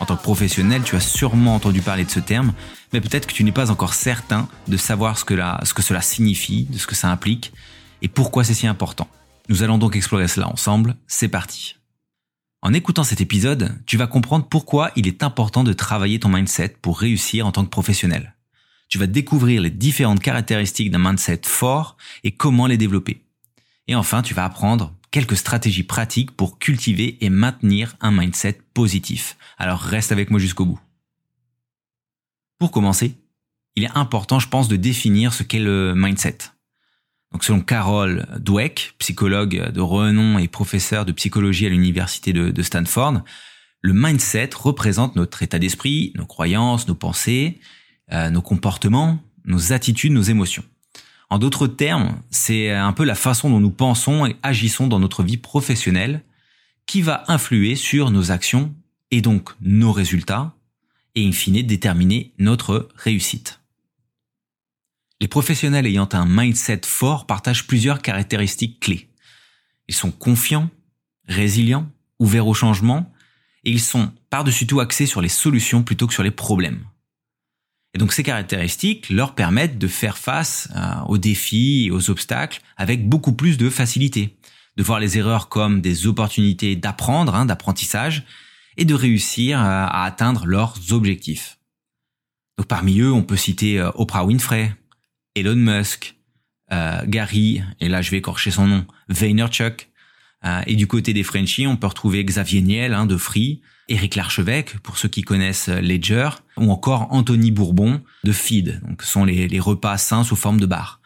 En tant que professionnel, tu as sûrement entendu parler de ce terme, mais peut-être que tu n'es pas encore certain de savoir ce que, ce que cela signifie, de ce que ça implique, et pourquoi c'est si important. Nous allons donc explorer cela ensemble, c'est parti. En écoutant cet épisode, tu vas comprendre pourquoi il est important de travailler ton mindset pour réussir en tant que professionnel. Tu vas découvrir les différentes caractéristiques d'un mindset fort et comment les développer. Et enfin, tu vas apprendre quelques stratégies pratiques pour cultiver et maintenir un mindset positif. Alors reste avec moi jusqu'au bout. Pour commencer, il est important, je pense, de définir ce qu'est le mindset. Donc selon Carol Dweck, psychologue de renom et professeur de psychologie à l'université de, Stanford, le mindset représente notre état d'esprit, nos croyances, nos pensées, euh, nos comportements, nos attitudes, nos émotions. En d'autres termes, c'est un peu la façon dont nous pensons et agissons dans notre vie professionnelle qui va influer sur nos actions et donc nos résultats et in fine déterminer notre réussite. Les professionnels ayant un mindset fort partagent plusieurs caractéristiques clés. Ils sont confiants, résilients, ouverts au changement et ils sont par-dessus tout axés sur les solutions plutôt que sur les problèmes. Et donc ces caractéristiques leur permettent de faire face euh, aux défis aux obstacles avec beaucoup plus de facilité, de voir les erreurs comme des opportunités d'apprendre, hein, d'apprentissage, et de réussir euh, à atteindre leurs objectifs. Donc parmi eux, on peut citer euh, Oprah Winfrey, Elon Musk, Gary, et là je vais écorcher son nom, Vaynerchuk, et du côté des Frenchies, on peut retrouver Xavier Niel hein, de Free, Éric Larchevêque, pour ceux qui connaissent Ledger, ou encore Anthony Bourbon de Feed. Donc, ce sont les, repas sains sous forme de bar.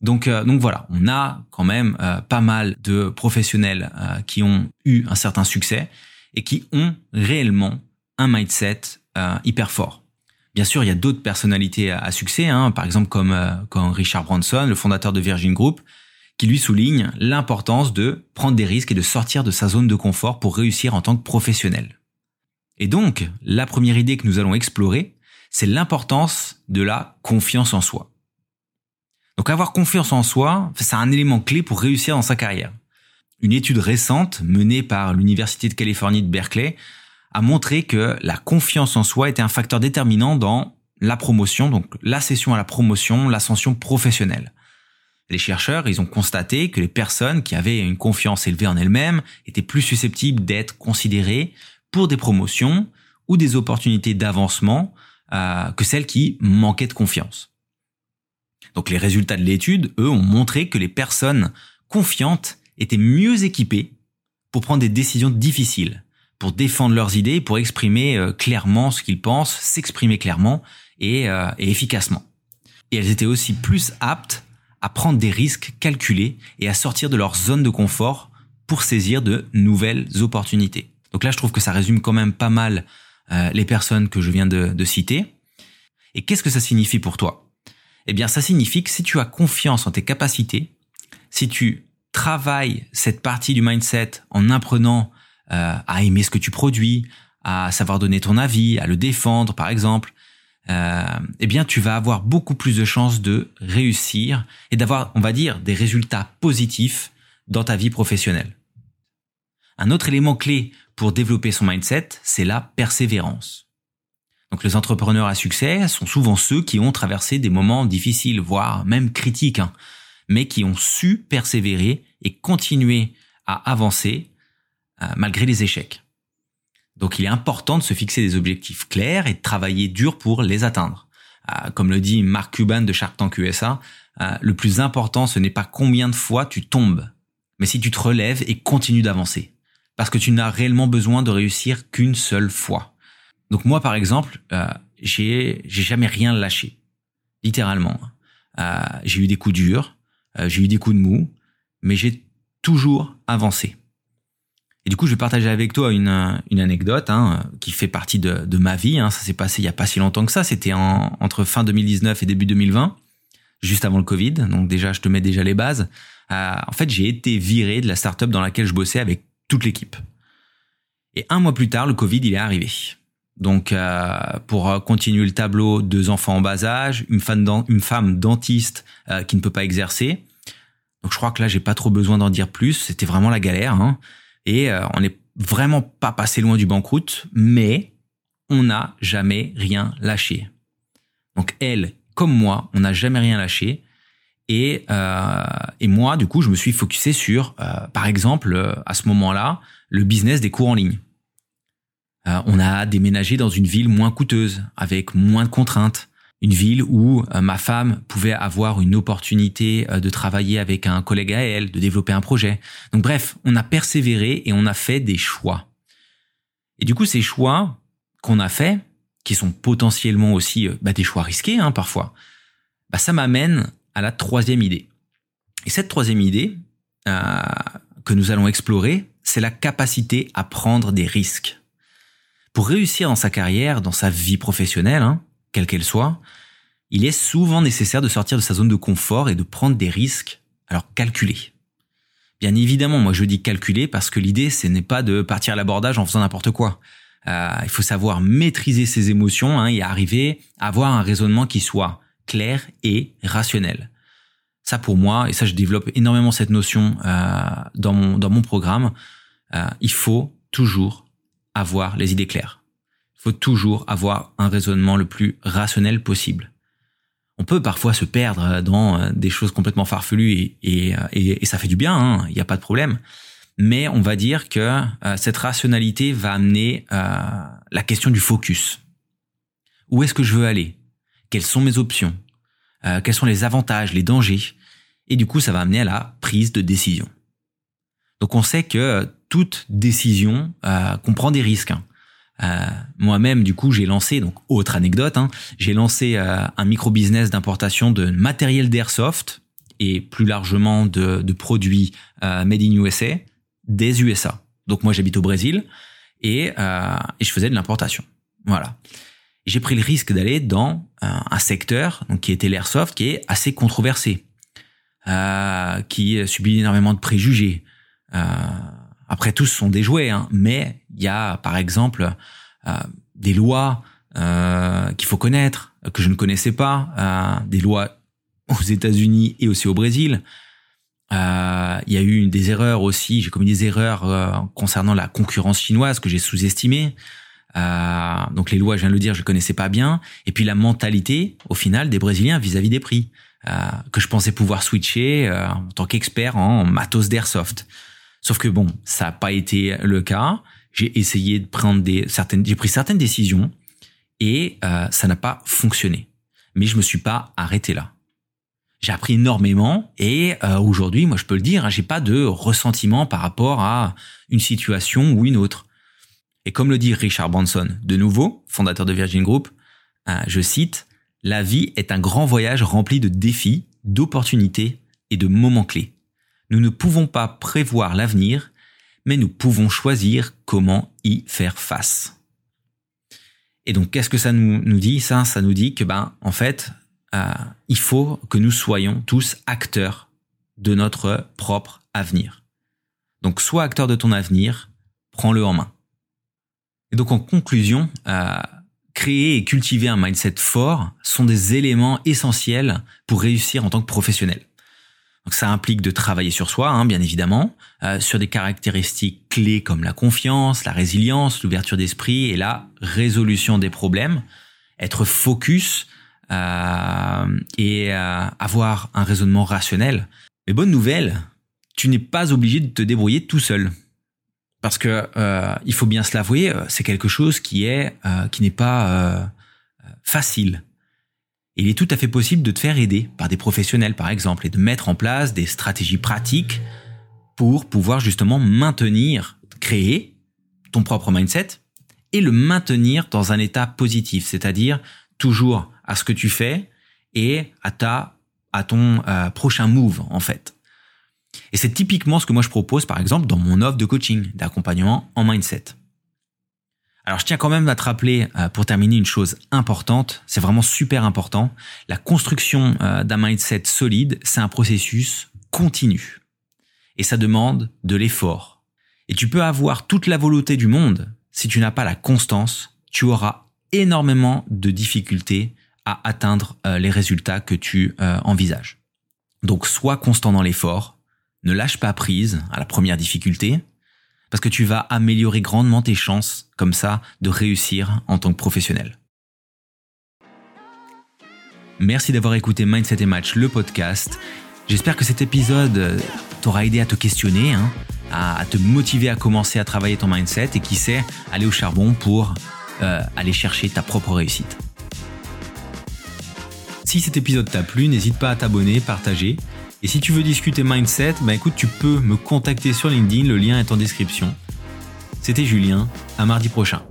Donc, euh, donc voilà, on a quand même euh, pas mal de professionnels euh, qui ont eu un certain succès et qui ont réellement un mindset hyper fort. Bien sûr, il y a d'autres personnalités à, succès, hein, par exemple comme, comme Richard Branson, le fondateur de Virgin Group, qui lui souligne l'importance de prendre des risques et de sortir de sa zone de confort pour réussir en tant que professionnel. Et donc, la première idée que nous allons explorer, c'est l'importance de la confiance en soi. Donc avoir confiance en soi, c'est un élément clé pour réussir dans sa carrière. Une étude récente menée par l'Université de Californie de Berkeley a montré que la confiance en soi était un facteur déterminant dans la promotion, donc l'accession à la promotion, l'ascension professionnelle. Les chercheurs, ils ont constaté que les personnes qui avaient une confiance élevée en elles-mêmes étaient plus susceptibles d'être considérées pour des promotions ou des opportunités d'avancement euh, que celles qui manquaient de confiance. Donc les résultats de l'étude, eux, ont montré que les personnes confiantes étaient mieux équipées pour prendre des décisions difficiles, pour défendre leurs idées, pour exprimer euh, clairement ce qu'ils pensent, s'exprimer clairement euh, et efficacement. Et elles étaient aussi plus aptes à prendre des risques calculés et à sortir de leur zone de confort pour saisir de nouvelles opportunités. Donc là, je trouve que ça résume quand même pas mal euh, les personnes que je viens de, de citer. Et qu'est-ce que ça signifie pour toi? Eh bien, ça signifie que si tu as confiance en tes capacités, si tu travailles cette partie du mindset en apprenant euh, à aimer ce que tu produis, à savoir donner ton avis, à le défendre, par exemple, eh bien, tu vas avoir beaucoup plus de chances de réussir et d'avoir, on va dire, des résultats positifs dans ta vie professionnelle. Un autre élément clé pour développer son mindset, c'est la persévérance. Donc les entrepreneurs à succès sont souvent ceux qui ont traversé des moments difficiles, voire même critiques, hein, mais qui ont su persévérer et continuer à avancer euh, malgré les échecs. Donc il est important de se fixer des objectifs clairs et de travailler dur pour les atteindre. Euh, comme le dit Mark Cuban de Shark Tank USA, euh, le plus important ce n'est pas combien de fois tu tombes, mais si tu te relèves et continues d'avancer parce que tu n'as réellement besoin de réussir qu'une seule fois. Donc moi, par exemple, euh, j'ai jamais rien lâché, littéralement. J'ai eu des coups durs, j'ai eu des coups de mou, mais j'ai toujours avancé. Et du coup, je vais partager avec toi une, une anecdote hein, qui fait partie de, de ma vie. Hein. Ça s'est passé il y a pas si longtemps que ça. C'était entre fin 2019 et début 2020, juste avant le Covid. Donc déjà, je te mets déjà les bases. Euh, en fait, j'ai été viré de la startup dans laquelle je bossais avec toute l'équipe. Et un mois plus tard, le Covid, il est arrivé. Donc, euh, pour continuer le tableau, deux enfants en bas âge, une femme, dentiste euh, qui ne peut pas exercer. Donc, je crois que là, j'ai pas trop besoin d'en dire plus. C'était vraiment la galère. Hein. Et euh, on n'est vraiment pas passé loin du banqueroute, mais on n'a jamais rien lâché. Donc, elle, comme moi, on n'a jamais rien lâché. Et, euh, moi, du coup, je me suis focusé sur, euh, par exemple, à ce moment-là, le business des cours en ligne. On a déménagé dans une ville moins coûteuse, avec moins de contraintes. Une ville où euh, ma femme pouvait avoir une opportunité euh, de travailler avec un collègue à elle, de développer un projet. Donc bref, on a persévéré et on a fait des choix. Et du coup, ces choix qu'on a faits, qui sont potentiellement aussi bah, des choix risqués hein, parfois, bah, ça m'amène à la troisième idée. Et cette troisième idée que nous allons explorer, c'est la capacité à prendre des risques. Pour réussir dans sa carrière, dans sa vie professionnelle, hein, quelle qu'elle soit, il est souvent nécessaire de sortir de sa zone de confort et de prendre des risques, alors calculés. Bien évidemment, moi je dis calculer parce que l'idée, ce n'est pas de partir à l'abordage en faisant n'importe quoi. Euh, il faut savoir maîtriser ses émotions hein, et arriver à avoir un raisonnement qui soit clair et rationnel. Ça pour moi, et ça je développe énormément cette notion euh, dans, mon, dans mon programme, euh, il faut toujours avoir les idées claires. Il faut toujours avoir un raisonnement le plus rationnel possible. On peut parfois se perdre dans euh, des choses complètement farfelues et, et, ça fait du bien, hein, il n'y a pas de problème. Mais on va dire que euh, cette rationalité va amener euh, la question du focus. Où est-ce que je veux aller? Quelles sont mes options? Quels sont les avantages, les dangers? Et du coup, ça va amener à la prise de décision. Donc on sait que toute décision euh, comprend des risques. Hein. Euh, moi-même, du coup, j'ai lancé, donc autre anecdote, hein, j'ai lancé euh, un micro-business d'importation de matériel d'airsoft et plus largement de, de produits euh, made in USA des USA. Donc moi, j'habite au Brésil et, euh, et je faisais de l'importation. Voilà. J'ai pris le risque d'aller dans un secteur donc, qui était l'airsoft, qui est assez controversé, qui subit énormément de préjugés. Euh, après, tous sont des jouets, hein, mais il y a, par exemple, euh, des lois euh, qu'il faut connaître, que je ne connaissais pas, euh, des lois aux États-Unis et aussi au Brésil. Il y a eu des erreurs aussi, j'ai commis des erreurs concernant la concurrence chinoise que j'ai sous-estimée. donc les lois, je viens de le dire, je ne connaissais pas bien. Et puis la mentalité, au final, des Brésiliens vis-à-vis -vis des prix, que je pensais pouvoir switcher en tant qu'expert en matos d'airsoft. Sauf que bon, ça n'a pas été le cas. J'ai essayé de prendre des certaines, j'ai pris certaines décisions et euh, ça n'a pas fonctionné. Mais je me suis pas arrêté là. J'ai appris énormément et euh, aujourd'hui, moi je peux le dire, hein, j'ai pas de ressentiment par rapport à une situation ou une autre. Et comme le dit Richard Branson, de nouveau, fondateur de Virgin Group, euh, je cite, La vie est un grand voyage rempli de défis, d'opportunités et de moments clés. Nous ne pouvons pas prévoir l'avenir, mais nous pouvons choisir comment y faire face. Et donc, qu'est-ce que ça nous, dit Ça, ça nous dit que, ben, en fait, euh, il faut que nous soyons tous acteurs de notre propre avenir. Donc, sois acteur de ton avenir, prends-le en main. Et donc, en conclusion, euh, créer et cultiver un mindset fort sont des éléments essentiels pour réussir en tant que professionnel. Donc ça implique de travailler sur soi, hein, bien évidemment, euh, sur des caractéristiques clés comme la confiance, la résilience, l'ouverture d'esprit et la résolution des problèmes, être focus euh, et euh, avoir un raisonnement rationnel. Mais bonne nouvelle, tu n'es pas obligé de te débrouiller tout seul. Parce que il faut bien se l'avouer, c'est quelque chose qui est qui n'est pas facile il est tout à fait possible de te faire aider par des professionnels, par exemple, et de mettre en place des stratégies pratiques pour pouvoir justement maintenir, créer ton propre mindset et le maintenir dans un état positif, c'est-à-dire toujours à ce que tu fais et à ta à ton euh, prochain move en fait. Et c'est typiquement ce que moi je propose par exemple dans mon offre de coaching, d'accompagnement en mindset. Alors je tiens quand même à te rappeler euh, pour terminer une chose importante, c'est vraiment super important, la construction euh, d'un mindset solide, c'est un processus continu. Et ça demande de l'effort. Et tu peux avoir toute la volonté du monde, si tu n'as pas la constance, tu auras énormément de difficultés à atteindre euh, les résultats que tu envisages. Donc sois constant dans l'effort, ne lâche pas prise à la première difficulté, parce que tu vas améliorer grandement tes chances comme ça de réussir en tant que professionnel. Merci d'avoir écouté Mindset et Match, le podcast. J'espère que cet épisode t'aura aidé à te questionner, hein, à, te motiver à commencer à travailler ton mindset et qui sait, aller au charbon pour euh, aller chercher ta propre réussite. Si cet épisode t'a plu, n'hésite pas à t'abonner, partager et si tu veux discuter mindset, bah écoute, tu peux me contacter sur LinkedIn, le lien est en description. C'était Julien, à mardi prochain.